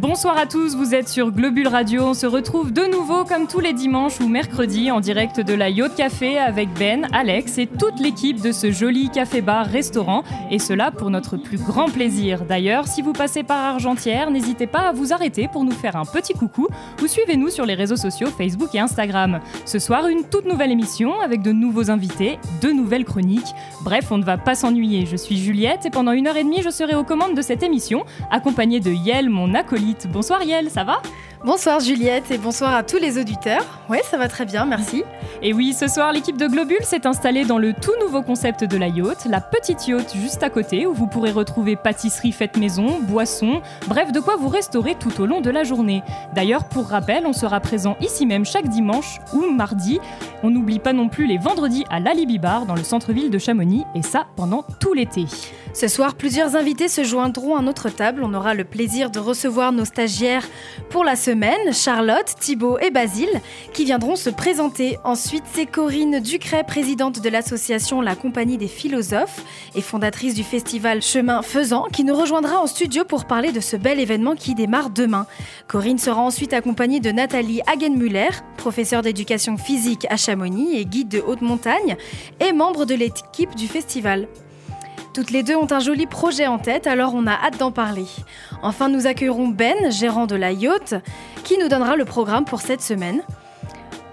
Bonsoir à tous, vous êtes sur Globule Radio. On se retrouve de nouveau comme tous les dimanches ou mercredis en direct de la Yacht Café avec Ben, Alex et toute l'équipe de ce joli café-bar restaurant. Et cela pour notre plus grand plaisir. D'ailleurs, si vous passez par Argentière, n'hésitez pas à vous arrêter pour nous faire un petit coucou ou suivez-nous sur les réseaux sociaux Facebook et Instagram. Ce soir, une toute nouvelle émission avec de nouveaux invités, de nouvelles chroniques. Bref, on ne va pas s'ennuyer. Je suis Juliette et pendant une heure et demie, je serai aux commandes de cette émission, accompagnée de Yel, mon acolyte Bonsoir Yel, ça va? Bonsoir Juliette et bonsoir à tous les auditeurs. Ouais, ça va très bien, merci. Et oui, ce soir, l'équipe de Globule s'est installée dans le tout nouveau concept de la yacht, la petite yacht juste à côté, où vous pourrez retrouver pâtisserie faite maison, boissons, bref, de quoi vous restaurer tout au long de la journée. D'ailleurs, pour rappel, on sera présent ici même chaque dimanche ou mardi. On n'oublie pas non plus les vendredis à l'Alibi Bar dans le centre-ville de Chamonix, et ça pendant tout l'été. Ce soir, plusieurs invités se joindront à notre table. On aura le plaisir de recevoir nos stagiaires pour la semaine, Charlotte, Thibault et Basile, qui viendront se présenter. Ensuite, c'est Corinne Ducret, présidente de l'association La Compagnie des Philosophes et fondatrice du festival Chemin Faisant, qui nous rejoindra en studio pour parler de ce bel événement qui démarre demain. Corinne sera ensuite accompagnée de Nathalie Hagenmüller, professeure d'éducation physique à Chamonix et guide de haute montagne, et membre de l'équipe du festival. Toutes les deux ont un joli projet en tête, alors on a hâte d'en parler. Enfin, nous accueillerons Ben, gérant de la yacht, qui nous donnera le programme pour cette semaine.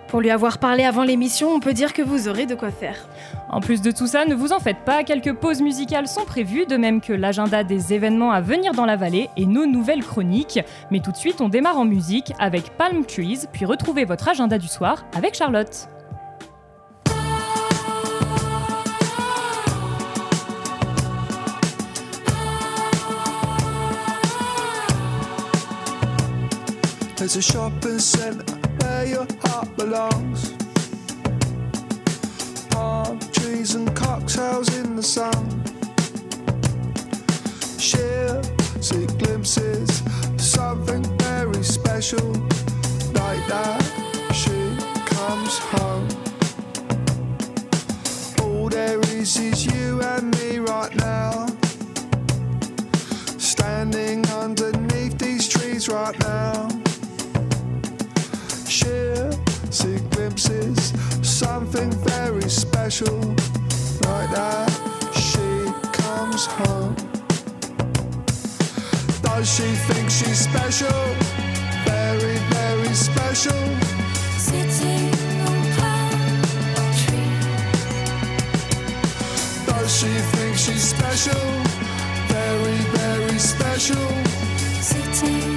Pour lui avoir parlé avant l'émission, on peut dire que vous aurez de quoi faire. En plus de tout ça, ne vous en faites pas, quelques pauses musicales sont prévues, de même que l'agenda des événements à venir dans la vallée et nos nouvelles chroniques. Mais tout de suite, on démarre en musique avec Palm Trees, puis retrouvez votre agenda du soir avec Charlotte. There's a shopping centre where your heart belongs. Palm trees and cocktails in the sun. Sheer see glimpses of something very special. Like that, she comes home. All there is is you and me right now. Standing underneath these trees right now glimpses something very special like that she comes home. Does she think she's special? Very very special. Sitting on palm trees. does she think she's special? Very very special. Sitting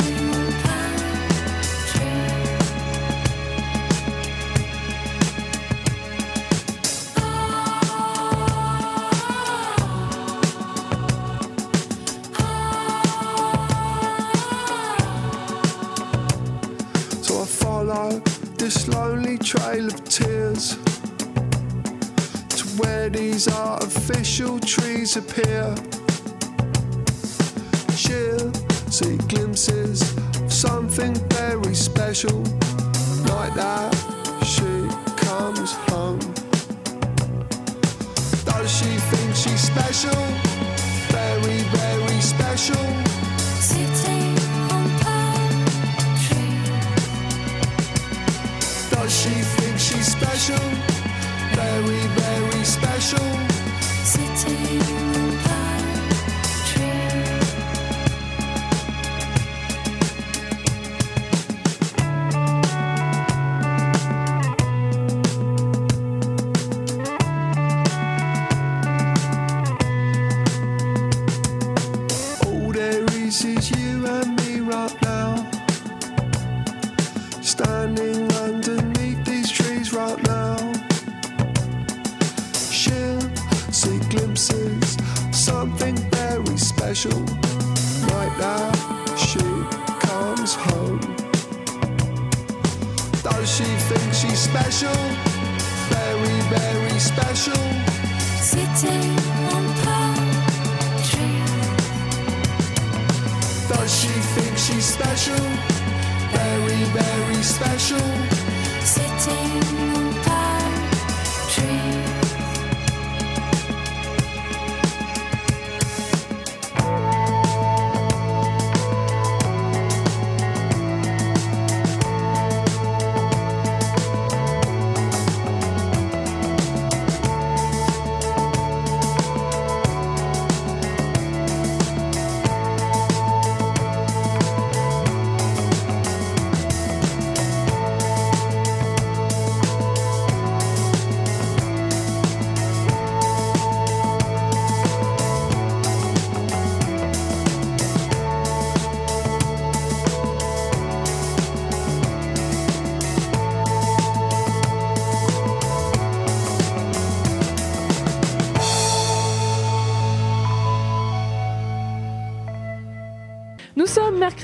trail of tears to where these artificial trees appear. She'll see glimpses of something very special. Like that, she comes home. Does she think she's special? Very, very special. Very, very special.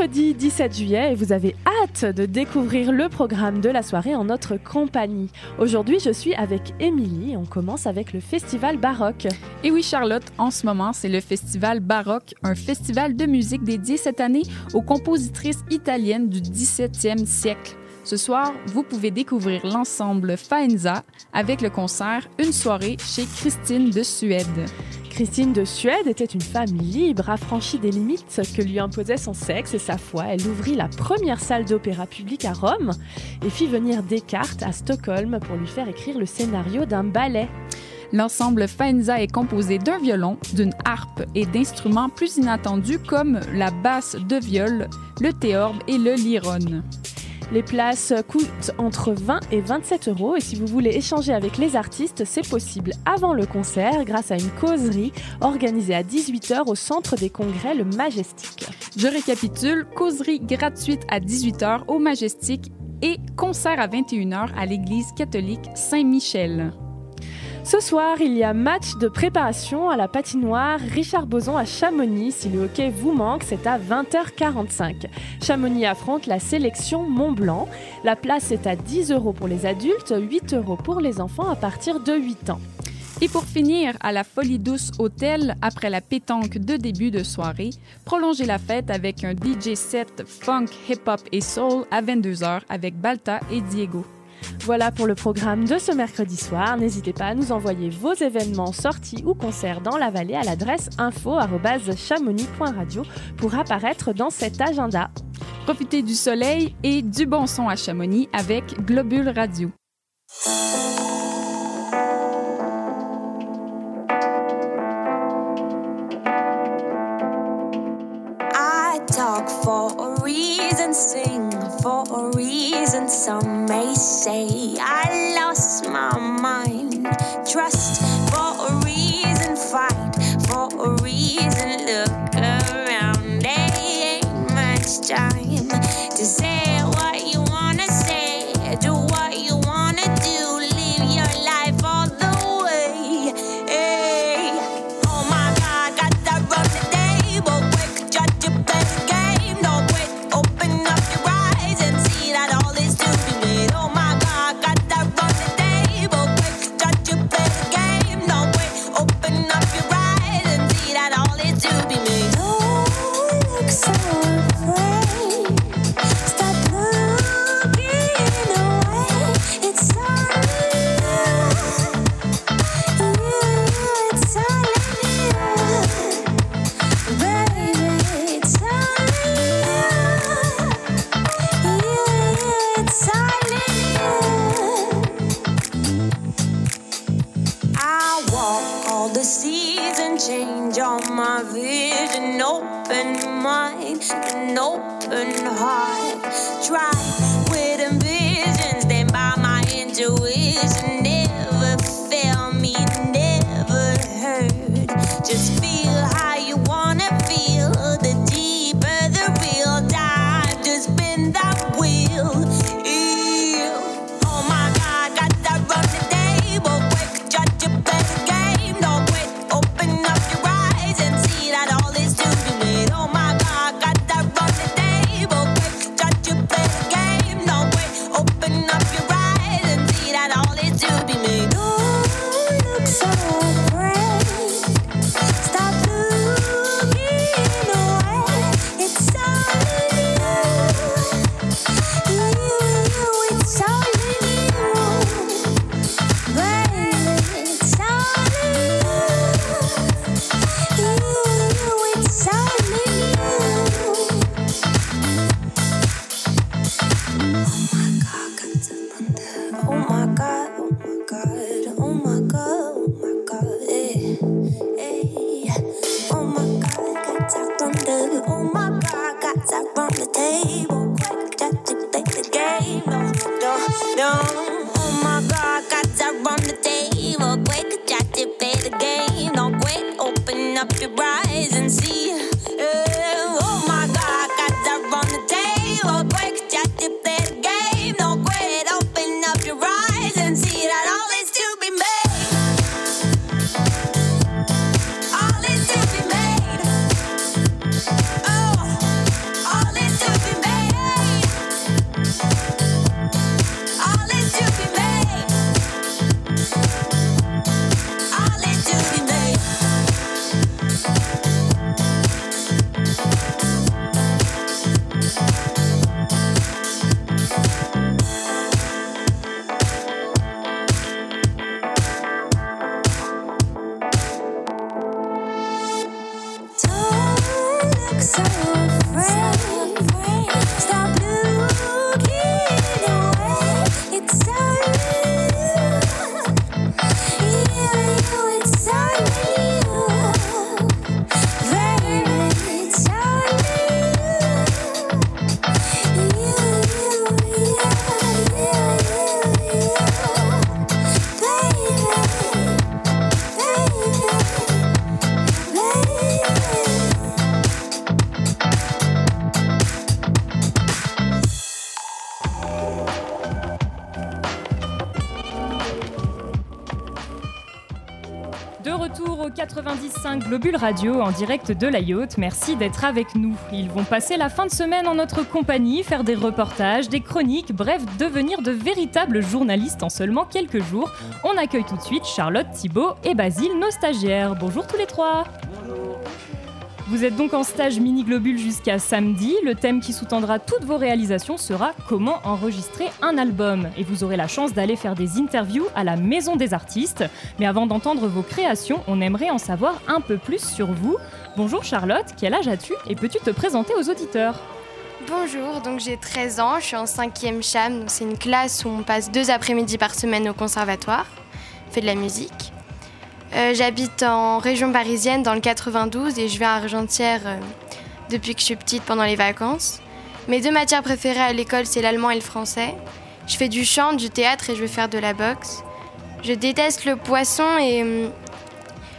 Mercredi 17 juillet et vous avez hâte de découvrir le programme de la soirée en notre compagnie. Aujourd'hui, je suis avec Émilie et on commence avec le festival baroque. Et oui, Charlotte, en ce moment, c'est le Festival Baroque, un festival de musique dédié cette année aux compositrices italiennes du 17e siècle. Ce soir, vous pouvez découvrir l'ensemble Faenza avec le concert Une soirée chez Christine de Suède. Christine de Suède était une femme libre, affranchie des limites que lui imposait son sexe et sa foi. Elle ouvrit la première salle d'opéra publique à Rome et fit venir Descartes à Stockholm pour lui faire écrire le scénario d'un ballet. L'ensemble Faenza est composé d'un violon, d'une harpe et d'instruments plus inattendus comme la basse de viol, le théorbe et le lyrone. Les places coûtent entre 20 et 27 euros et si vous voulez échanger avec les artistes, c'est possible avant le concert grâce à une causerie organisée à 18h au centre des congrès Le Majestic. Je récapitule, causerie gratuite à 18h au Majestic et concert à 21h à l'église catholique Saint-Michel. Ce soir, il y a match de préparation à la patinoire Richard Boson à Chamonix. Si le hockey vous manque, c'est à 20h45. Chamonix affronte la sélection Mont-Blanc. La place est à 10 euros pour les adultes, 8 euros pour les enfants à partir de 8 ans. Et pour finir, à la Folie Douce Hôtel, après la pétanque de début de soirée, prolongez la fête avec un DJ set funk, hip-hop et soul à 22h avec Balta et Diego. Voilà pour le programme de ce mercredi soir. N'hésitez pas à nous envoyer vos événements, sorties ou concerts dans la vallée à l'adresse info@chamonix.radio pour apparaître dans cet agenda. Profitez du soleil et du bon son à Chamonix avec Globule Radio. Some may say I lost my mind. Trust Globule Radio en direct de la Yacht. Merci d'être avec nous. Ils vont passer la fin de semaine en notre compagnie, faire des reportages, des chroniques, bref, devenir de véritables journalistes en seulement quelques jours. On accueille tout de suite Charlotte, Thibault et Basile, nos. Bonjour tous les trois. Vous êtes donc en stage mini globule jusqu'à samedi. Le thème qui sous-tendra toutes vos réalisations sera comment enregistrer un album. Et vous aurez la chance d'aller faire des interviews à la Maison des artistes. Mais avant d'entendre vos créations, on aimerait en savoir un peu plus sur vous. Bonjour Charlotte, quel âge as-tu et peux-tu te présenter aux auditeurs? Bonjour, donc j'ai 13 ans, je suis en 5e CHAM, c'est une classe où on passe deux après-midi par semaine au conservatoire, on de la musique. Euh, j'habite en région parisienne dans le 92 et je vais à Argentière euh, depuis que je suis petite pendant les vacances. Mes deux matières préférées à l'école, c'est l'allemand et le français. Je fais du chant, du théâtre et je veux faire de la boxe. Je déteste le poisson et hum,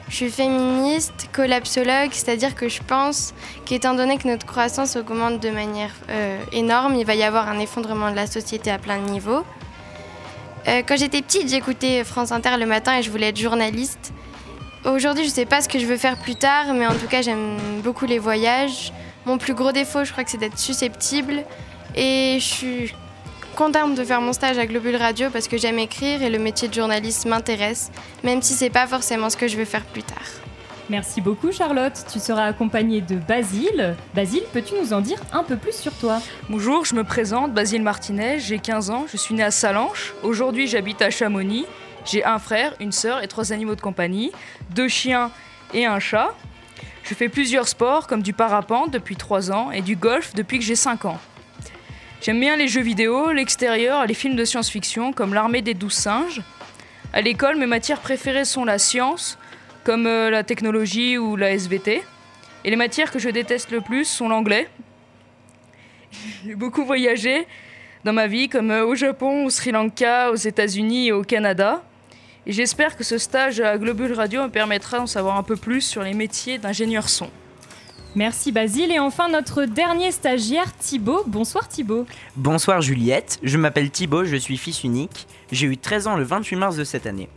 je suis féministe, collapsologue, c'est-à-dire que je pense qu'étant donné que notre croissance augmente de manière euh, énorme, il va y avoir un effondrement de la société à plein de niveaux. quand j'étais petite, j'écoutais France Inter le matin et je voulais être journaliste. Aujourd'hui, je ne sais pas ce que je veux faire plus tard, mais en tout cas, j'aime beaucoup les voyages. Mon plus gros défaut, je crois que c'est d'être susceptible. Et je suis contente de faire mon stage à Globule Radio parce que j'aime écrire et le métier de journaliste m'intéresse, même si c'est pas forcément ce que je veux faire plus tard. Merci beaucoup Charlotte. Tu seras accompagnée de Basile. Basile, peux-tu nous en dire un peu plus sur toi? Bonjour, je me présente, Basile Martinez, j'ai 15 ans, je suis née à Salanches. Aujourd'hui, j'habite à Chamonix. J'ai un frère, une sœur et trois animaux de compagnie, deux chiens et un chat. Je fais plusieurs sports comme du parapente depuis 3 ans et du golf depuis que j'ai 5 ans. J'aime bien les jeux vidéo, l'extérieur, les films de science-fiction comme L'armée des douze singes. À l'école, mes matières préférées sont la science, comme euh, la technologie ou la SVT. Et les matières que je déteste le plus sont l'anglais. J'ai beaucoup voyagé dans ma vie, comme euh, au Japon, au Sri Lanka, aux États-Unis et au Canada. Et j'espère que ce stage à Globule Radio me permettra d'en savoir un peu plus sur les métiers d'ingénieur son. Merci Basile. Et enfin, notre dernier stagiaire, Thibaut. Bonsoir Thibaut. Bonsoir Juliette. Je m'appelle Thibaut, je suis fils unique. J'ai eu 13 ans le 28 mars de cette année.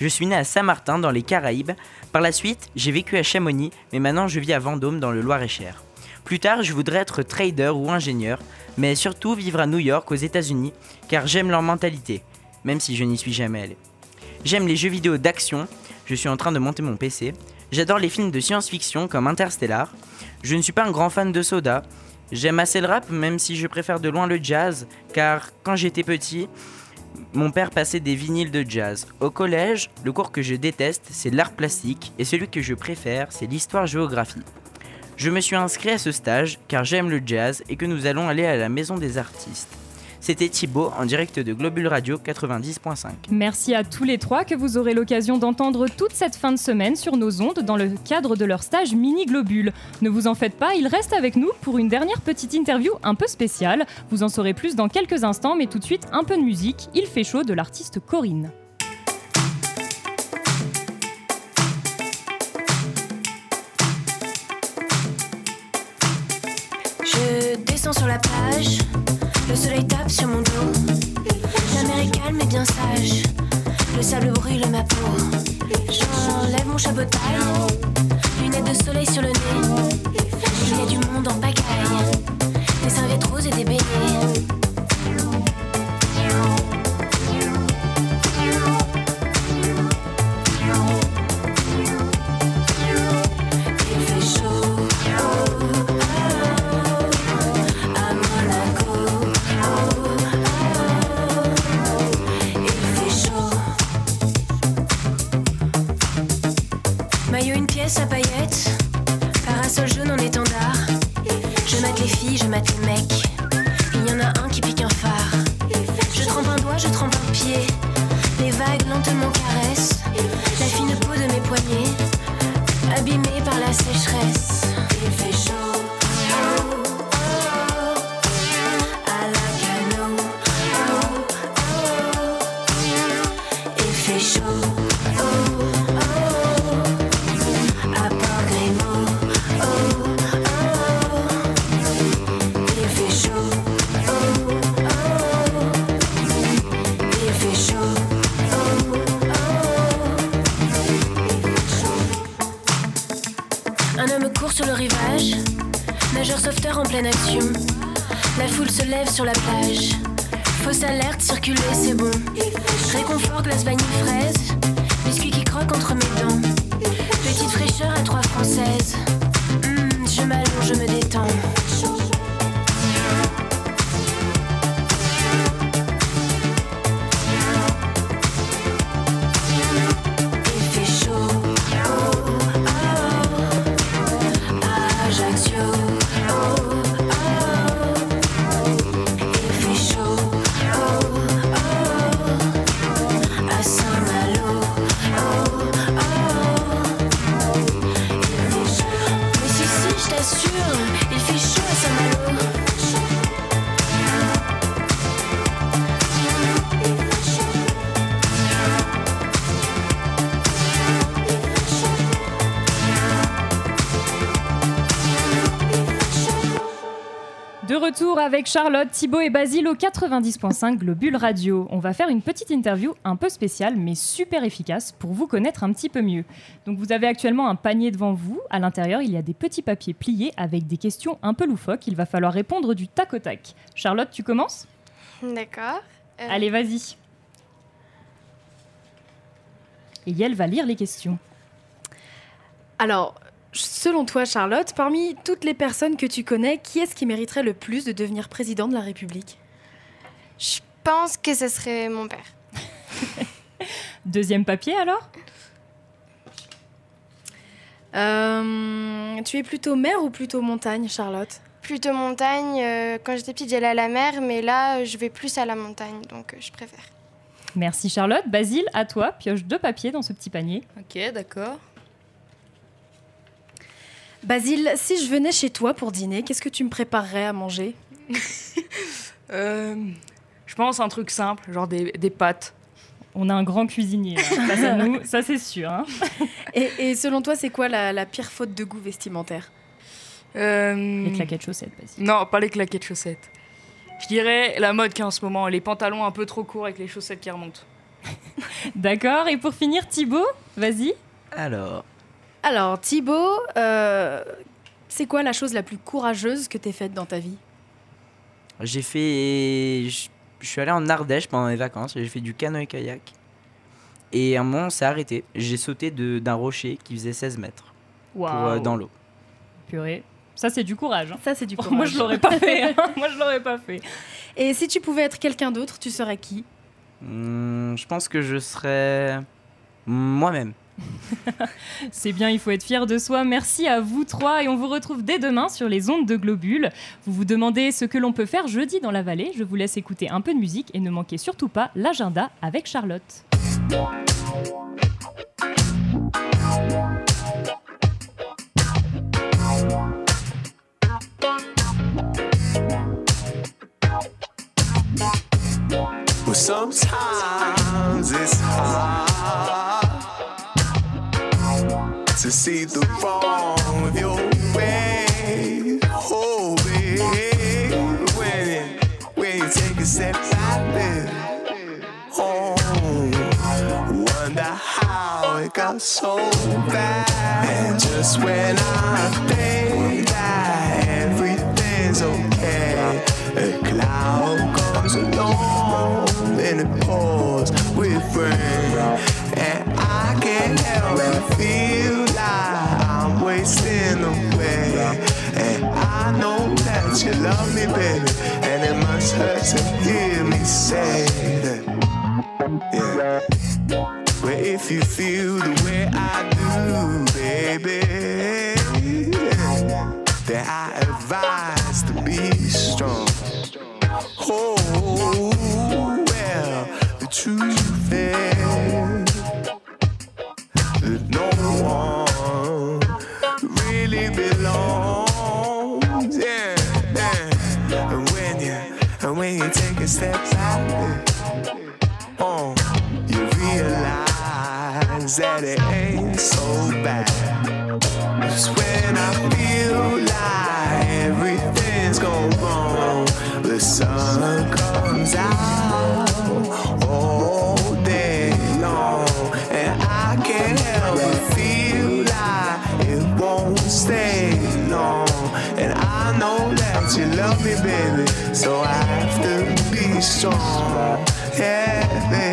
Je suis né à Saint-Martin, dans les Caraïbes. Par la suite, j'ai vécu à Chamonix, mais maintenant je vis à Vendôme, dans le Loir-et-Cher. Plus tard, je voudrais être trader ou ingénieur, mais surtout vivre à New York, aux États-Unis, car j'aime leur mentalité, même si je n'y suis jamais allé. J'aime les jeux vidéo d'action, je suis en train de monter mon PC. J'adore les films de science-fiction comme Interstellar. Je ne suis pas un grand fan de soda. J'aime assez le rap, même si je préfère de loin le jazz, car quand j'étais petit, mon père passait des vinyles de jazz. Au collège, le cours que je déteste, c'est l'art plastique, et celui que je préfère, c'est l'histoire-géographie. Je me suis inscrit à ce stage car j'aime le jazz et que nous allons aller à la maison des artistes. C'était Thibaut en direct de Globule Radio 90.5. Merci à tous les trois que vous aurez l'occasion d'entendre toute cette fin de semaine sur nos ondes dans le cadre de leur stage Mini Globule. Ne vous en faites pas, ils restent avec nous pour une dernière petite interview un peu spéciale. Vous en saurez plus dans quelques instants, mais tout de suite un peu de musique. Il fait chaud de l'artiste Corinne. Je descends sur la plage. Le soleil tape sur mon dos. La mer est calme et bien sage. Le sable brûle ma peau. J'enlève mon chapeau de paille. Lunettes de soleil sur le nez. Il y a du monde en pagaille. Des serviettes roses et des beignets. Pièce à paillettes, parasol jaune en étendard. Je mate les filles, je mate les mecs. Je t'assure, il fait chaud à Saint-Malo. Retour avec Charlotte, Thibaut et Basile au 90.5 Globule Radio. On va faire une petite interview un peu spéciale mais super efficace pour vous connaître un petit peu mieux. Donc vous avez actuellement un panier devant vous. À l'intérieur, il y a des petits papiers pliés avec des questions un peu loufoques. Il va falloir répondre du tac au tac. Charlotte, tu commences? D'accord. Euh, Allez, vas-y. Et Yael va lire les questions. Alors, selon toi, Charlotte, parmi toutes les personnes que tu connais, qui est-ce qui mériterait le plus de devenir président de la République? Je pense que ce serait mon père. Deuxième papier alors? Euh, Tu es plutôt mer ou plutôt montagne, Charlotte? Plutôt montagne. euh, quand j'étais petite, j'allais à la mer, mais là, je vais plus à la montagne, donc euh, je préfère. Merci Charlotte. Basile, à toi. Pioche deux papiers dans ce petit panier. Ok, d'accord. Basile, si je venais chez toi pour dîner, qu'est-ce que tu me préparerais à manger Euh, je pense un truc simple, genre des, des pâtes. On a un grand cuisinier là, face à nous, ça c'est sûr. hein. et, et selon toi, c'est quoi la, la pire faute de goût vestimentaire Euh, Les claquettes chaussettes, Basile. Non, pas les claquettes chaussettes. Je dirais la mode qu'il y a en ce moment, les pantalons un peu trop courts avec les chaussettes qui remontent. D'accord, et pour finir, Thibaut, vas-y. Alors, Alors, Thibaut, euh, c'est quoi la chose la plus courageuse que t'aies faite dans ta vie? J'ai fait. Je je suis allé en Ardèche pendant les vacances, j'ai fait du canoë-kayak. Et à un moment, on s'est arrêté. J'ai sauté de- d'un rocher qui faisait 16 mètres pour, euh, dans l'eau. Purée. Ça, c'est du courage. hein. Ça, c'est du courage. Moi, je l'aurais pas fait. hein. Moi, je l'aurais pas fait. Et si tu pouvais être quelqu'un d'autre, tu serais qui? Hmm, je pense que je serais moi-même. C'est bien, il faut être fier de soi. Merci à vous trois et on vous retrouve dès demain sur les ondes de Globule. Vous vous demandez ce que l'on peut faire jeudi dans la vallée. Je vous laisse écouter un peu de musique et ne manquez surtout pas l'agenda avec Charlotte. To see the wrong of your way. Oh, babe, when, when you take a step back there, oh, wonder how it got so bad. And just when I think that everything's okay, a cloud comes along and it pours with rain. And I can't help but feel love me, baby. And it must hurt to hear me say that. Yeah. Well, if you feel the way I do, baby, then I advise to be strong. Oh, well, the truth times that it ain't so bad. It's when I feel like everything's gone wrong. The sun comes out all day long, and I can't help but feel like it won't stay long. And I know that you love me, baby, so I have to be strong. Yeah, baby.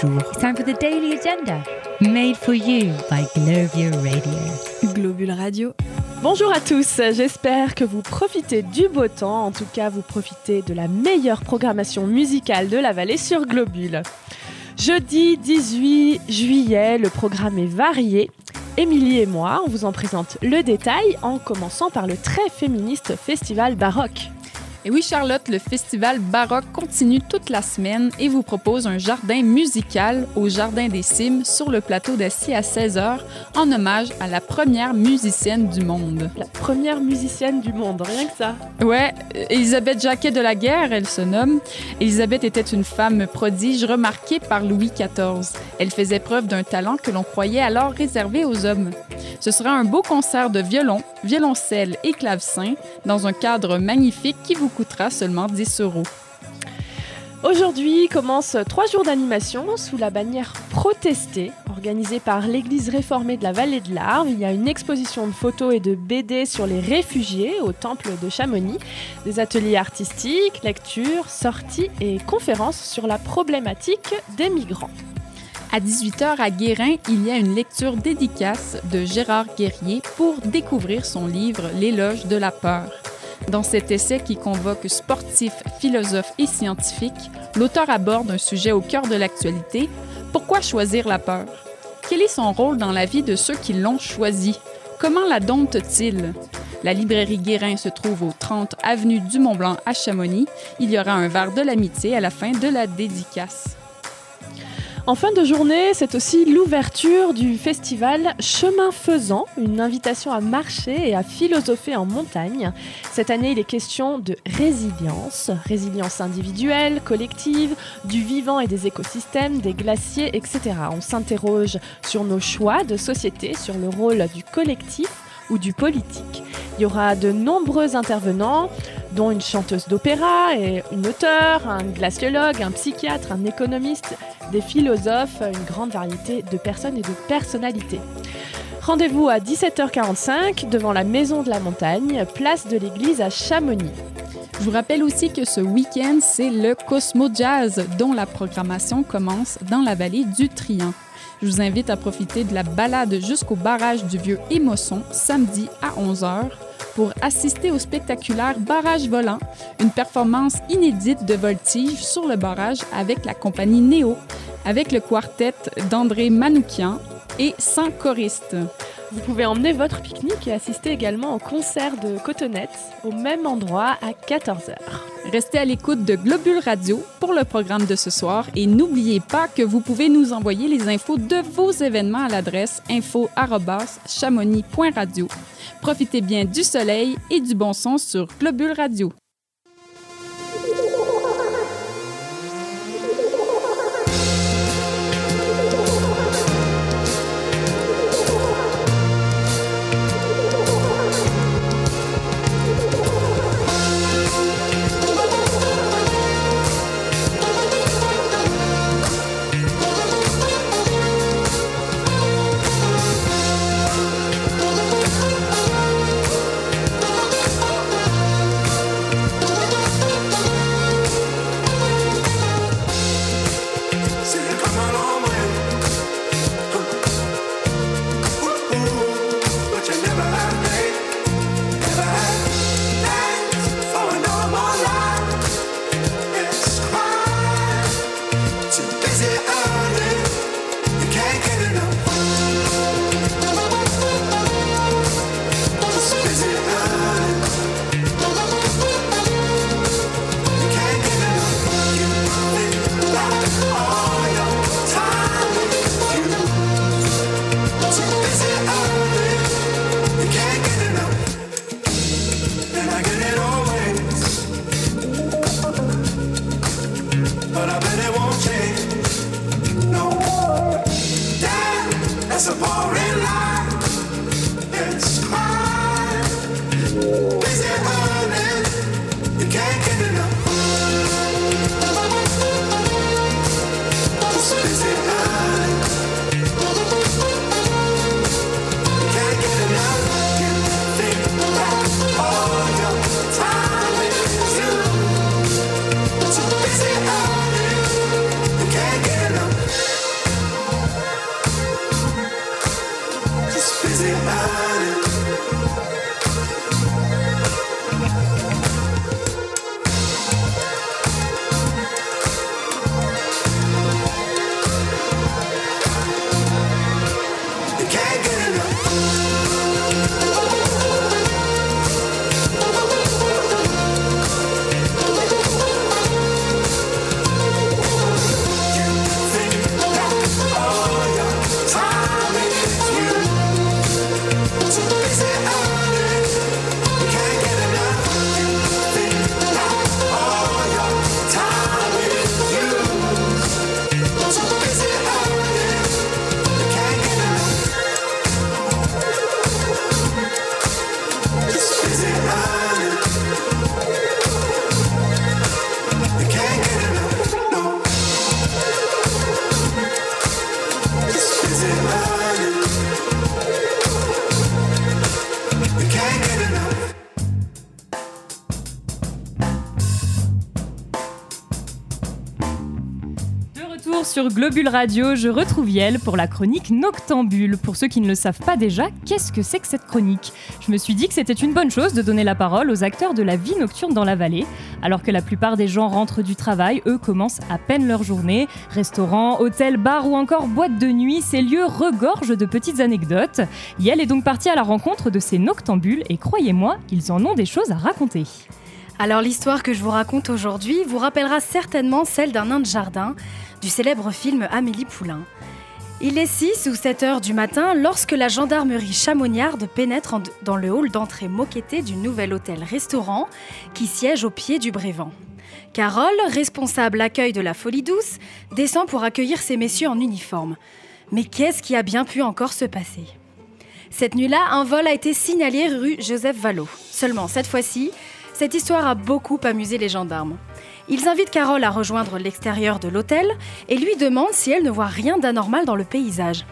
Jour. It's time for the daily agenda, made for you by Globule Radio. Globule Radio. Bonjour à tous, j'espère que vous profitez du beau temps, en tout cas vous profitez de la meilleure programmation musicale de la vallée sur Globule. Jeudi 18 juillet, le programme est varié. Émilie et moi, on vous en présente le détail en commençant par le très féministe festival baroque. Et oui, Charlotte, le festival baroque continue toute la semaine et vous propose un jardin musical au Jardin des Cimes sur le plateau d'Assis à 16h en hommage à la première musicienne du monde. La première musicienne du monde, rien que ça. Ouais, Elisabeth Jacquet de la Guerre, elle se nomme. Elisabeth était une femme prodige remarquée par Louis XIV. Elle faisait preuve d'un talent que l'on croyait alors réservé aux hommes. Ce sera un beau concert de violon, violoncelle et clavecin dans un cadre magnifique qui vous coûtera seulement 10 euros. Aujourd'hui commencent trois jours d'animation sous la bannière Protester, organisée par l'Église réformée de la Vallée de l'Arve. Il y a une exposition de photos et de BD sur les réfugiés au temple de Chamonix, des ateliers artistiques, lectures, sorties et conférences sur la problématique des migrants. À 18h à Guérin, il y a une lecture dédicace de Gérard Guerrier pour découvrir son livre L'éloge de la peur. Dans cet essai qui convoque sportifs, philosophes et scientifiques, l'auteur aborde un sujet au cœur de l'actualité. Pourquoi choisir la peur? Quel est son rôle dans la vie de ceux qui l'ont choisi? Comment la domptent-ils? La librairie Guérin se trouve au 30 avenue du Mont-Blanc à Chamonix. Il y aura un verre de l'amitié à la fin de la dédicace. En fin de journée, c'est aussi l'ouverture du festival Chemin Faisant, une invitation à marcher et à philosopher en montagne. Cette année, il est question de résilience, résilience individuelle, collective, du vivant et des écosystèmes, des glaciers, etc. On s'interroge sur nos choix de société, sur le rôle du collectif ou du politique. Il y aura de nombreux intervenants, dont une chanteuse d'opéra et une auteure, un glaciologue, un psychiatre, un économiste, des philosophes, une grande variété de personnes et de personnalités. Rendez-vous à 17h45 devant la Maison de la Montagne, place de l'église à Chamonix. Je vous rappelle aussi que ce week-end, c'est le Cosmo Jazz, dont la programmation commence dans la vallée du Trian. Je vous invite à profiter de la balade jusqu'au barrage du Vieux Émosson samedi à 11h pour assister au spectaculaire Barrage volant, une performance inédite de voltige sur le barrage avec la compagnie Néo, avec le quartet d'André Manoukian et 100 choristes. Vous pouvez emmener votre pique-nique et assister également au concert de Cotonette au même endroit à 14h. Restez à l'écoute de Globule Radio pour le programme de ce soir et n'oubliez pas que vous pouvez nous envoyer les infos de vos événements à l'adresse info@chamonix.radio. Profitez bien du soleil et du bon son sur Globule Radio. Globule Radio, je retrouve Yel pour la chronique Noctambule. Pour ceux qui ne le savent pas déjà, qu'est-ce que c'est que cette chronique? Je me suis dit que c'était une bonne chose de donner la parole aux acteurs de la vie nocturne dans la vallée, alors que la plupart des gens rentrent du travail, eux commencent à peine leur journée. Restaurants, hôtels, bars ou encore boîtes de nuit, ces lieux regorgent de petites anecdotes. Yel est donc partie à la rencontre de ces noctambules et croyez-moi, ils en ont des choses à raconter. Alors l'histoire que je vous raconte aujourd'hui vous rappellera certainement celle d'un nain de jardin du célèbre film Amélie Poulain. Il est 6 ou 7 heures du matin lorsque la gendarmerie chamoniarde pénètre dans le hall d'entrée moquetté du nouvel hôtel-restaurant qui siège au pied du Brévent. Carole, responsable accueil de la Folie Douce, descend pour accueillir ces messieurs en uniforme. Mais qu'est-ce qui a bien pu encore se passer? Cette nuit-là, un vol a été signalé rue Joseph Vallot. Seulement, cette fois-ci, cette histoire a beaucoup amusé les gendarmes. Ils invitent Carole à rejoindre l'extérieur de l'hôtel et lui demandent si elle ne voit rien d'anormal dans le paysage.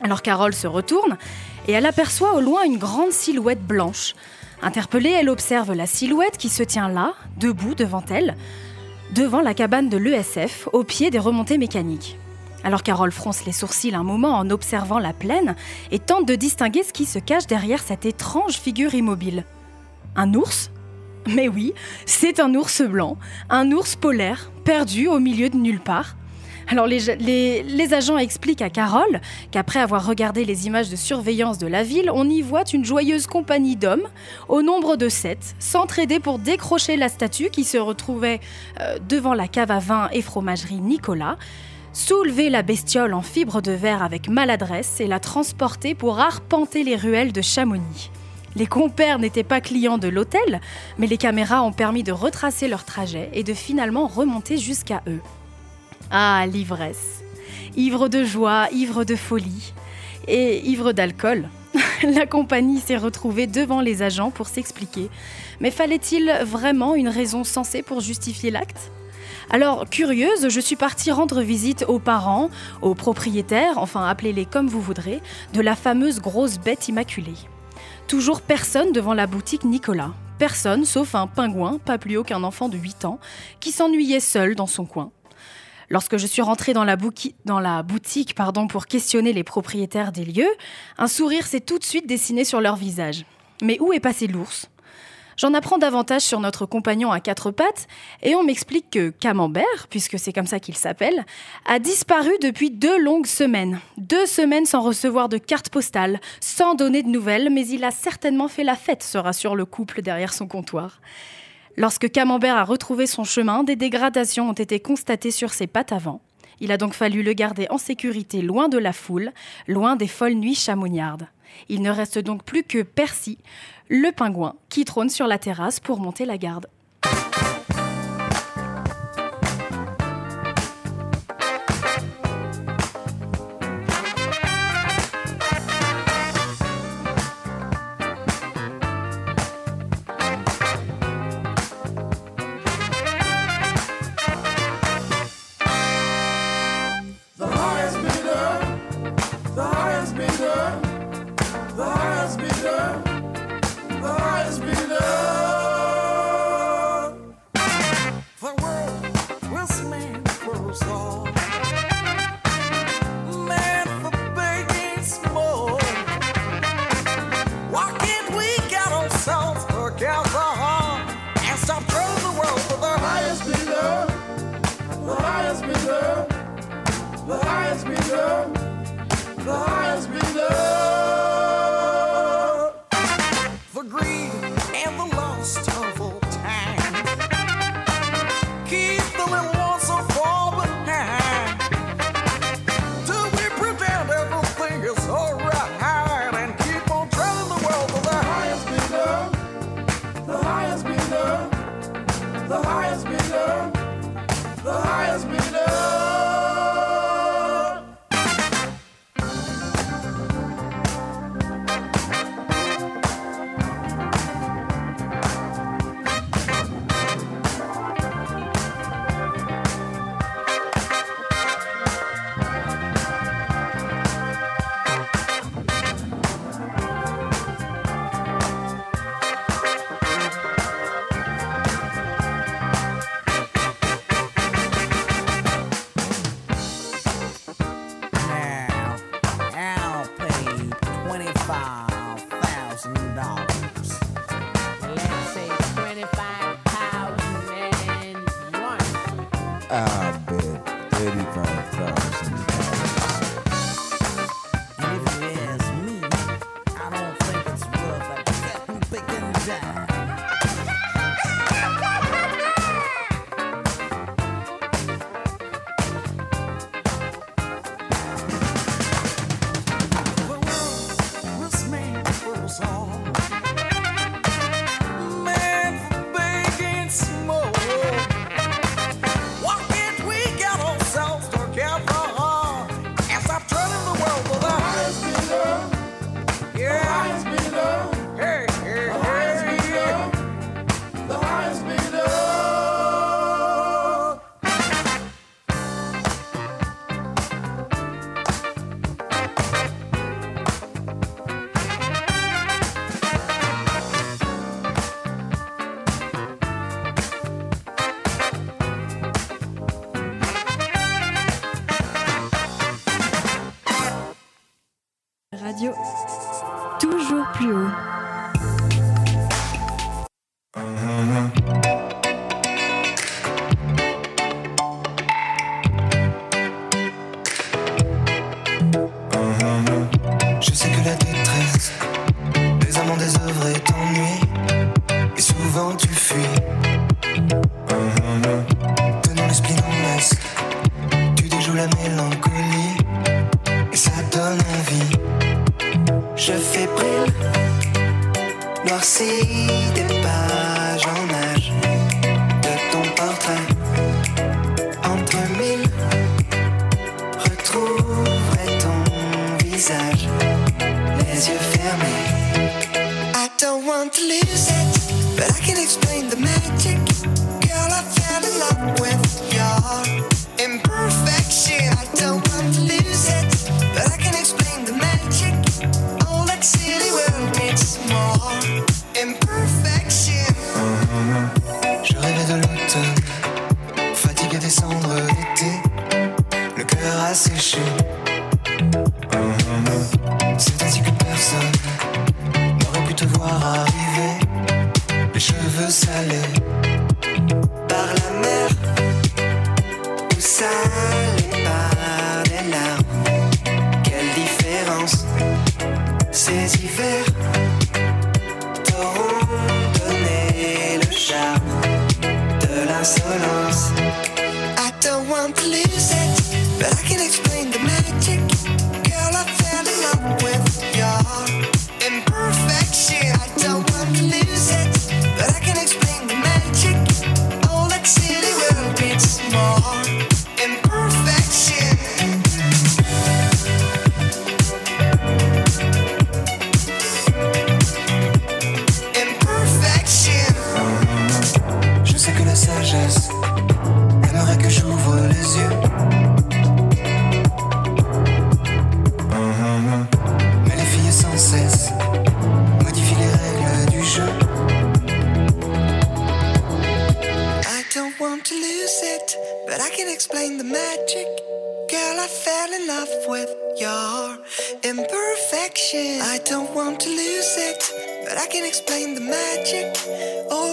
Alors Carole se retourne et elle aperçoit au loin une grande silhouette blanche. Interpellée, elle observe la silhouette qui se tient là, debout devant elle, devant la cabane de l'ESF, au pied des remontées mécaniques. Alors Carole fronce les sourcils un moment en observant la plaine et tente de distinguer ce qui se cache derrière cette étrange figure immobile. Un ours? Mais oui, c'est un ours blanc, un ours polaire, perdu au milieu de nulle part. Alors les, agents expliquent à Carole qu'après avoir regardé les images de surveillance de la ville, on y voit une joyeuse compagnie d'hommes, au nombre de sept, s'entraider pour décrocher la statue qui se retrouvait euh, devant la cave à vin et fromagerie Nicolas, soulever la bestiole en fibre de verre avec maladresse et la transporter pour arpenter les ruelles de Chamonix. Les compères n'étaient pas clients de l'hôtel, mais les caméras ont permis de retracer leur trajet et de finalement remonter jusqu'à eux. Ah, l'ivresse. Ivre de joie, ivre de folie et ivre d'alcool. La compagnie s'est retrouvée devant les agents pour s'expliquer. Mais fallait-il vraiment une raison sensée pour justifier l'acte? Alors, curieuse, je suis partie rendre visite aux parents, aux propriétaires, enfin appelez-les comme vous voudrez, de la fameuse grosse bête immaculée. Toujours personne devant la boutique Nicolas. Personne sauf un pingouin, pas plus haut qu'un enfant de 8 ans, qui s'ennuyait seul dans son coin. Lorsque je suis rentrée dans la, boutique pardon, pour questionner les propriétaires des lieux, un sourire s'est tout de suite dessiné sur leur visage. Mais où est passé l'ours? J'en apprends davantage sur notre compagnon à quatre pattes et on m'explique que Camembert, puisque c'est comme ça qu'il s'appelle, a disparu depuis deux longues semaines. Deux semaines sans recevoir de carte postale, sans donner de nouvelles, mais il a certainement fait la fête, se rassure le couple derrière son comptoir. Lorsque Camembert a retrouvé son chemin, des dégradations ont été constatées sur ses pattes avant. Il a donc fallu le garder en sécurité loin de la foule, loin des folles nuits chamoniardes. Il ne reste donc plus que Percy, le pingouin, qui trône sur la terrasse pour monter la garde.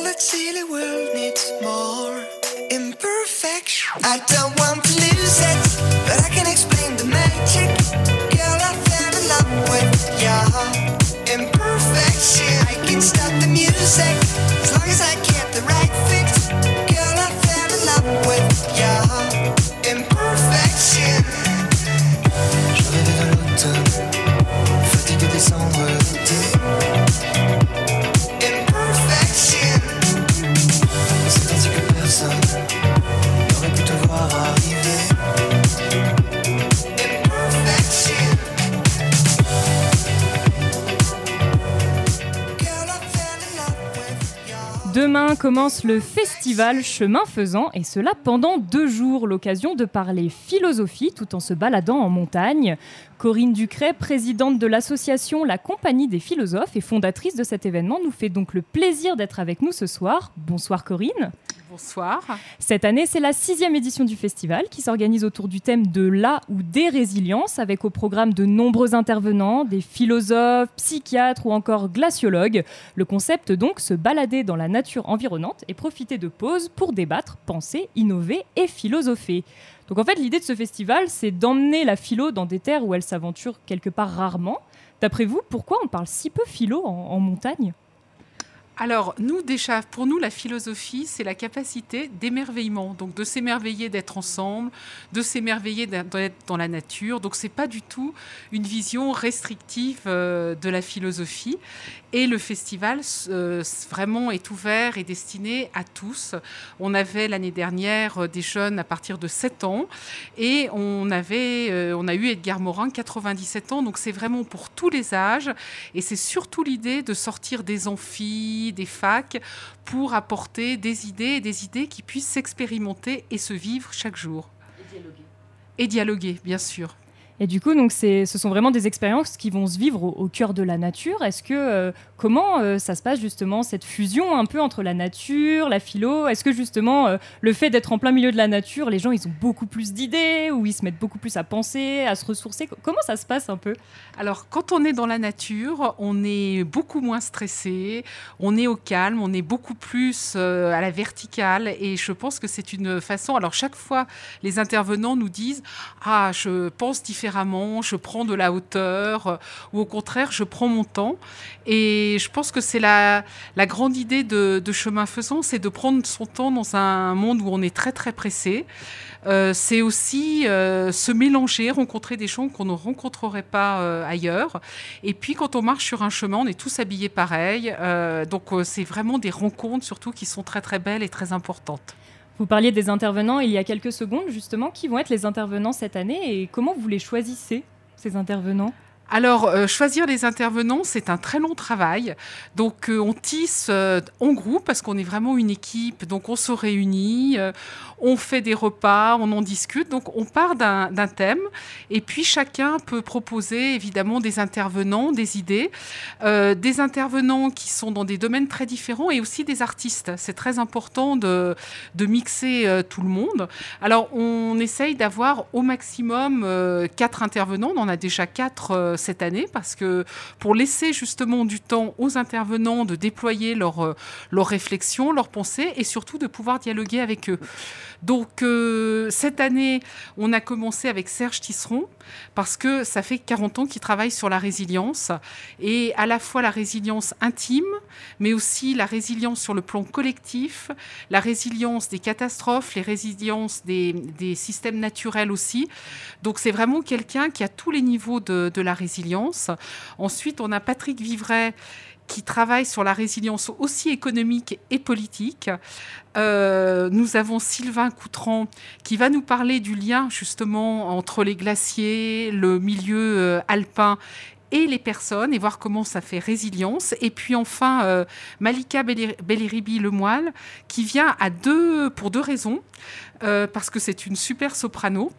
That silly world needs more imperfection. I don't want to lose it, but I can explain the magic. Girl, I fell in love with imperfection. I can stop the music commence le festival Chemin Faisant et cela pendant deux jours, l'occasion de parler philosophie tout en se baladant en montagne. Corinne Ducret, présidente de l'association La Compagnie des Philosophes et fondatrice de cet événement, nous fait donc le plaisir d'être avec nous ce soir. Bonsoir Corinne. Bonsoir. Cette année, c'est la sixième édition du festival qui s'organise autour du thème de la ou des résiliences, avec au programme de nombreux intervenants, des philosophes, psychiatres ou encore glaciologues. Le concept donc, se balader dans la nature environnante et profiter de pauses pour débattre, penser, innover et philosopher. Donc en fait, l'idée de ce festival, c'est d'emmener la philo dans des terres où elle s'aventure quelque part rarement. D'après vous, pourquoi on parle si peu philo en, en montagne? Alors, nous, déjà, pour nous, la philosophie, c'est la capacité d'émerveillement, donc de s'émerveiller d'être ensemble, de s'émerveiller d'être dans la nature. Donc, c'est pas du tout une vision restrictive euh, de la philosophie. Et le festival euh, vraiment est ouvert et destiné à tous. On avait l'année dernière euh, des jeunes à partir de 7 ans et on, avait, on a eu Edgar Morin, 97 ans. Donc c'est vraiment pour tous les âges et c'est surtout l'idée de sortir des amphis, des facs pour apporter des idées et des idées qui puissent s'expérimenter et se vivre chaque jour. Et dialoguer, bien sûr. Et du coup, donc ce sont vraiment des expériences qui vont se vivre au, cœur de la nature. Est-ce que euh, comment euh, ça se passe justement cette fusion un peu entre la nature, la philo? Est-ce que justement euh, le fait d'être en plein milieu de la nature, les gens ils ont beaucoup plus d'idées ou ils se mettent beaucoup plus à penser, à se ressourcer? Comment ça se passe un peu? Alors quand on est dans la nature, on est beaucoup moins stressé, on est au calme, on est beaucoup plus à la verticale et je pense que c'est une façon. Alors chaque fois, les intervenants nous disent ah je pense différemment je prends de la hauteur, ou au contraire, je prends mon temps. Et je pense que c'est la, grande idée de, chemin faisant, c'est de prendre son temps dans un monde où on est très très pressé. Euh, c'est aussi euh, se mélanger, rencontrer des gens qu'on ne rencontrerait pas euh, ailleurs. Et puis quand on marche sur un chemin, on est tous habillés pareil. donc c'est vraiment des rencontres surtout qui sont très très belles et très importantes. Vous parliez des intervenants il y a quelques secondes, justement. Qui vont être les intervenants cette année et comment vous les choisissez, ces intervenants? Alors, euh, choisir les intervenants, c'est un très long travail. Donc, euh, on tisse euh, en groupe parce qu'on est vraiment une équipe. Donc, on se réunit, on fait des repas, on en discute. Donc, on part d'un thème et puis chacun peut proposer évidemment des intervenants, des idées, des intervenants qui sont dans des domaines très différents et aussi des artistes. C'est très important de, de mixer tout le monde. Alors, on essaye d'avoir au maximum quatre intervenants. On en a déjà quatre cette année parce que pour laisser justement du temps aux intervenants de déployer leurs euh, leur réflexions, leurs pensées et surtout de pouvoir dialoguer avec eux. Donc euh, cette année, on a commencé avec Serge Tisseron parce que ça fait 40 ans qu'il travaille sur la résilience et à la fois la résilience intime, mais aussi la résilience sur le plan collectif, la résilience des catastrophes, les résiliences des, des systèmes naturels aussi. Donc c'est vraiment quelqu'un qui a tous les niveaux de, de la résilience Ensuite, on a Patrick Vivray qui travaille sur la résilience aussi économique et politique. Euh, nous avons Sylvain Coutran qui va nous parler du lien justement entre les glaciers, le milieu euh, alpin et les personnes et voir comment ça fait résilience. Et puis enfin, euh, Malika Belliribi Lemoile qui vient à deux, pour deux raisons. Euh, parce que c'est une super soprano,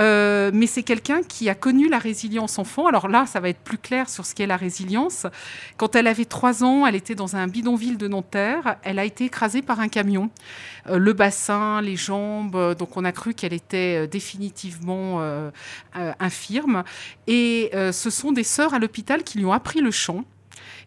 euh, mais c'est quelqu'un qui a connu la résilience enfant. Alors là, ça va être plus clair sur ce qu'est la résilience. Quand elle avait trois ans, elle était dans un bidonville de Nanterre. Elle a été écrasée par un camion. Euh, le bassin, les jambes, donc on a cru qu'elle était définitivement infirme. Et ce sont des sœurs à l'hôpital qui lui ont appris le chant.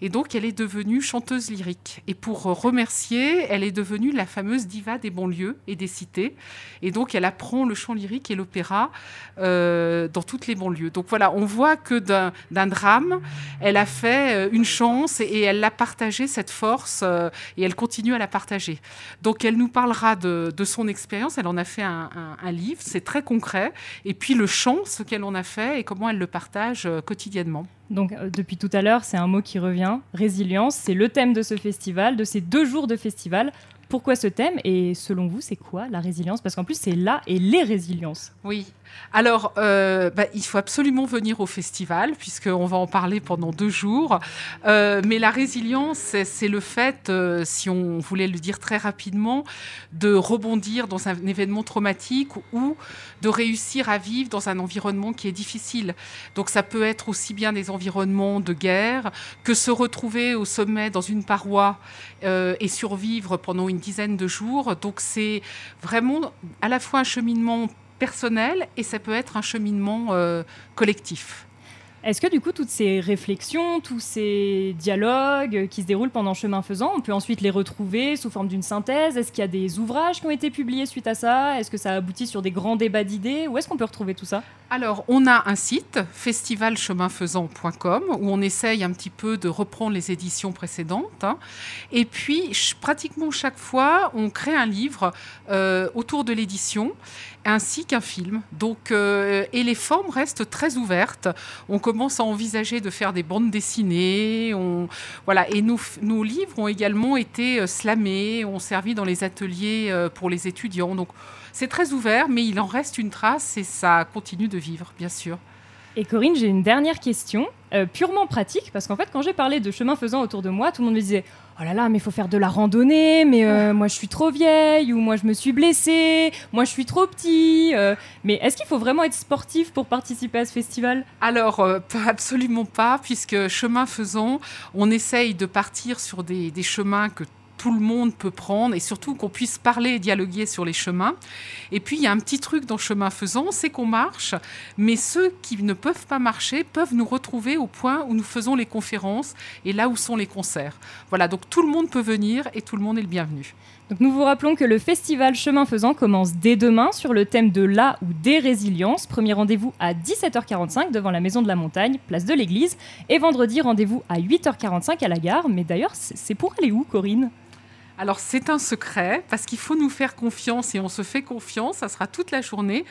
Et donc, elle est devenue chanteuse lyrique. Et pour remercier, elle est devenue la fameuse diva des banlieues et des cités. Et donc, elle apprend le chant lyrique et l'opéra euh, dans toutes les banlieues. Donc voilà, on voit que d'un drame, elle a fait euh, une chance et, elle l'a partagé, cette force, euh, et elle continue à la partager. Donc, elle nous parlera de, son expérience. Elle en a fait un, un livre, c'est très concret. Et puis, le chant, ce qu'elle en a fait et comment elle le partage quotidiennement. Donc euh, depuis tout à l'heure, c'est un mot qui revient. Résilience, c'est le thème de ce festival, de ces deux jours de festival. Pourquoi ce thème? Et selon vous, c'est quoi la résilience? Parce qu'en plus, c'est là et les résiliences. Oui. Alors, euh, bah, il faut absolument venir au festival, puisqu'on va en parler pendant deux jours. Euh, mais la résilience, c'est le fait, euh, si on voulait le dire très rapidement, de rebondir dans un événement traumatique ou de réussir à vivre dans un environnement qui est difficile. Donc, ça peut être aussi bien des environnements de guerre que se retrouver au sommet dans une paroi et survivre pendant une dizaine de jours. Donc, c'est vraiment à la fois un cheminement personnel et ça peut être un cheminement euh, collectif. Est-ce que du coup, toutes ces réflexions, tous ces dialogues qui se déroulent pendant chemin faisant, on peut ensuite les retrouver sous forme d'une synthèse? Est-ce qu'il y a des ouvrages qui ont été publiés suite à ça? Est-ce que ça aboutit sur des grands débats d'idées? Où est-ce qu'on peut retrouver tout ça? Alors, on a un site, festivalcheminfaisant.com, où on essaye un petit peu de reprendre les éditions précédentes. Hein. Et puis, pratiquement chaque fois, on crée un livre euh, autour de l'édition ainsi qu'un film. Donc, euh, et les formes restent très ouvertes. On commence à envisager de faire des bandes dessinées. On, voilà, et nos, nos livres ont également été euh, slamés, ont servi dans les ateliers euh, pour les étudiants. Donc, c'est très ouvert, mais il en reste une trace et ça continue de vivre, bien sûr. Et Corinne, j'ai une dernière question, euh, purement pratique, parce qu'en fait, quand j'ai parlé de chemin faisant autour de moi, tout le monde me disait Oh là là, mais il faut faire de la randonnée, mais euh, moi je suis trop vieille, ou moi je me suis blessée, moi je suis trop petit. euh. mais est-ce qu'il faut vraiment être sportif pour participer à ce festival? Alors, euh, absolument pas, puisque chemin faisant, on essaye de partir sur des, des chemins que tout le monde peut prendre et surtout qu'on puisse parler et dialoguer sur les chemins. Et puis, il y a un petit truc dans chemin faisant, c'est qu'on marche, mais ceux qui ne peuvent pas marcher peuvent nous retrouver au point où nous faisons les conférences et là où sont les concerts. Voilà, donc tout le monde peut venir et tout le monde est le bienvenu. Donc nous vous rappelons que le festival Chemin Faisant commence dès demain sur le thème de la ou des résiliences. Premier rendez-vous à 17h45 devant la Maison de la Montagne, place de l'église. Et vendredi, rendez-vous à 8h45 à la gare. Mais d'ailleurs, c'est pour aller où, Corinne? Alors c'est un secret parce qu'il faut nous faire confiance et on se fait confiance, ça sera toute la journée.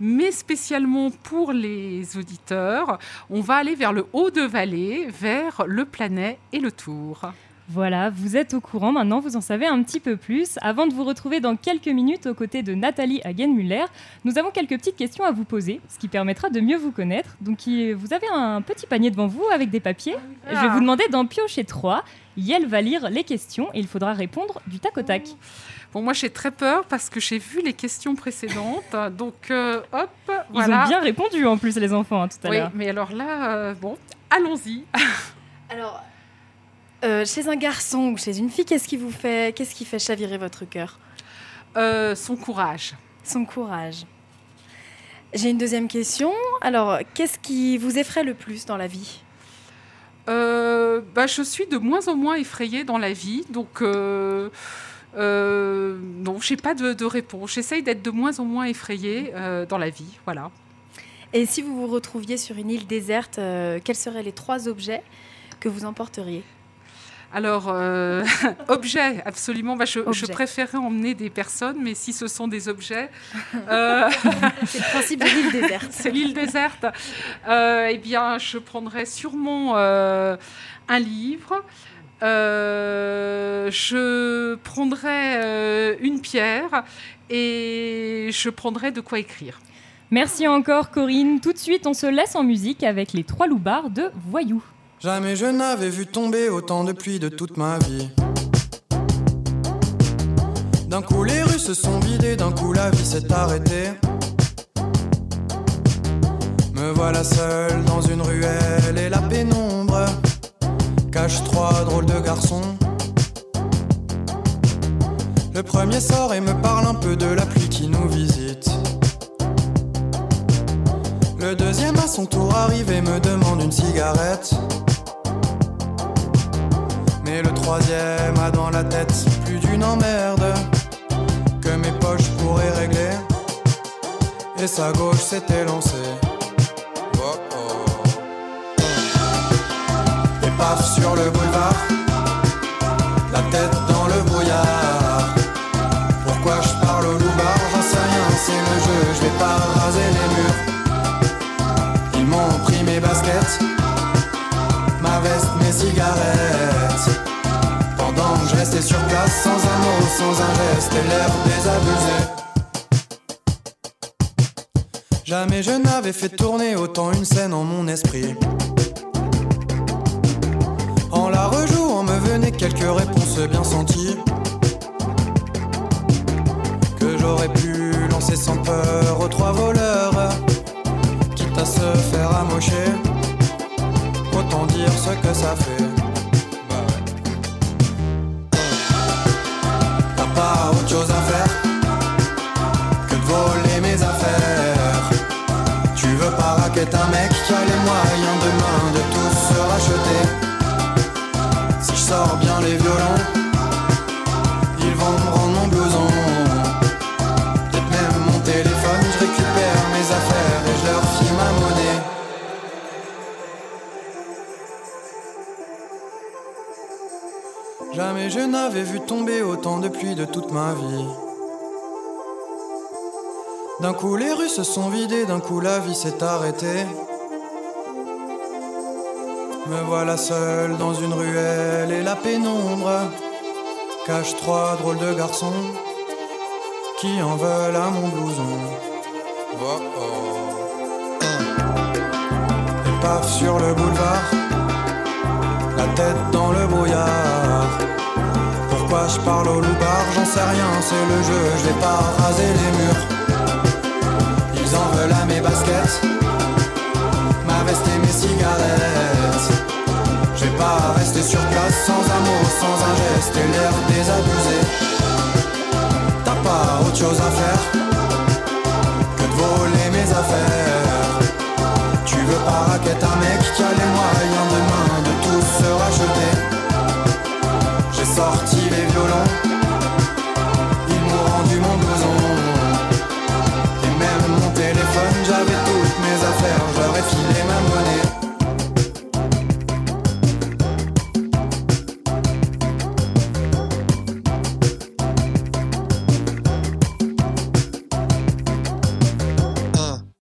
Mais spécialement pour les auditeurs, on va aller vers le haut de vallée, vers le Planet et le Tour. Voilà, vous êtes au courant maintenant, vous en savez un petit peu plus. Avant de vous retrouver dans quelques minutes aux côtés de Nathalie Hagenmuller, nous avons quelques petites questions à vous poser, ce qui permettra de mieux vous connaître. Donc vous avez un petit panier devant vous avec des papiers. Je vais Ah. vous demander d'en piocher trois. Yel va lire les questions et il faudra répondre du tac au tac. Bon, moi j'ai très peur parce que j'ai vu les questions précédentes, donc euh, hop, Ils voilà. ont bien répondu en plus les enfants hein, tout à Oui, l'heure. mais alors là, euh, bon, allons-y. Alors, euh, chez un garçon ou chez une fille, qu'est-ce qui vous fait, qu'est-ce qui fait chavirer votre cœur? Euh, Son courage. Son courage. J'ai une deuxième question. Alors, qu'est-ce qui vous effraie le plus dans la vie? Euh, bah, je suis de moins en moins effrayée dans la vie, donc euh, euh, non, j'ai pas de, de réponse. J'essaye d'être de moins en moins effrayée dans la vie, voilà. Et si vous vous retrouviez sur une île déserte, quels seraient les trois objets que vous emporteriez? Alors, euh, objets, absolument. Bah, je, préférerais emmener des personnes, mais si ce sont des objets. euh, C'est le principe de l'île déserte. C'est l'île déserte. Euh, eh bien, je prendrais sûrement euh, un livre. Euh, je prendrais euh, une pierre et je prendrais de quoi écrire. Merci encore Corinne. Tout de suite, on se laisse en musique avec les trois loupards de Voyou. Jamais je n'avais vu tomber autant de pluie de toute ma vie. D'un coup les rues se sont vidées, d'un coup la vie s'est arrêtée. Me voilà seul dans une ruelle et la pénombre cache trois drôles de garçons. Le premier sort et me parle un peu de la pluie qui nous visite. Le deuxième à son tour arrive et me demande une cigarette. Troisième a dans la tête plus d'une emmerde que mes poches pourraient régler. Et sa gauche s'était lancée. Oh, oh. Et paf sur le boulevard, la tête dans le brouillard. Pourquoi je parle au loupard? J'en sais rien, c'est le jeu, je vais pas raser les murs. Ils m'ont pris mes baskets, ma veste, mes cigarettes. Restais sur place sans un mot, sans un geste et l'air désabusé. Jamais je n'avais fait tourner autant une scène en mon esprit. En la rejouant me venaient quelques réponses bien senties. Que j'aurais pu lancer sans peur aux trois voleurs. Quitte à se faire amocher. Autant dire ce que ça fait. Qui a les moyens demain de tout se racheter. Si je sors bien les violons, ils vont me rendre mon blouson. Peut-être même mon téléphone, je récupère mes affaires et je leur file ma monnaie. Jamais je n'avais vu tomber autant de pluie de toute ma vie. D'un coup les rues se sont vidées, d'un coup la vie s'est arrêtée. Me voilà seul dans une ruelle et la pénombre cache trois drôles de garçons qui en veulent à mon blouson. Oh, oh. paf sur le boulevard, la tête dans le brouillard. Pourquoi je parle au loupard, j'en sais rien, c'est le jeu, je vais pas raser les murs. Ils en veulent à mes baskets, ma veste et mes cigarettes pouvais pas rester sur place sans un mot, sans un geste et l'air désabusé. T'as pas autre chose à faire que de voler mes affaires. Tu veux pas raqueter un mec qui a les moyens demain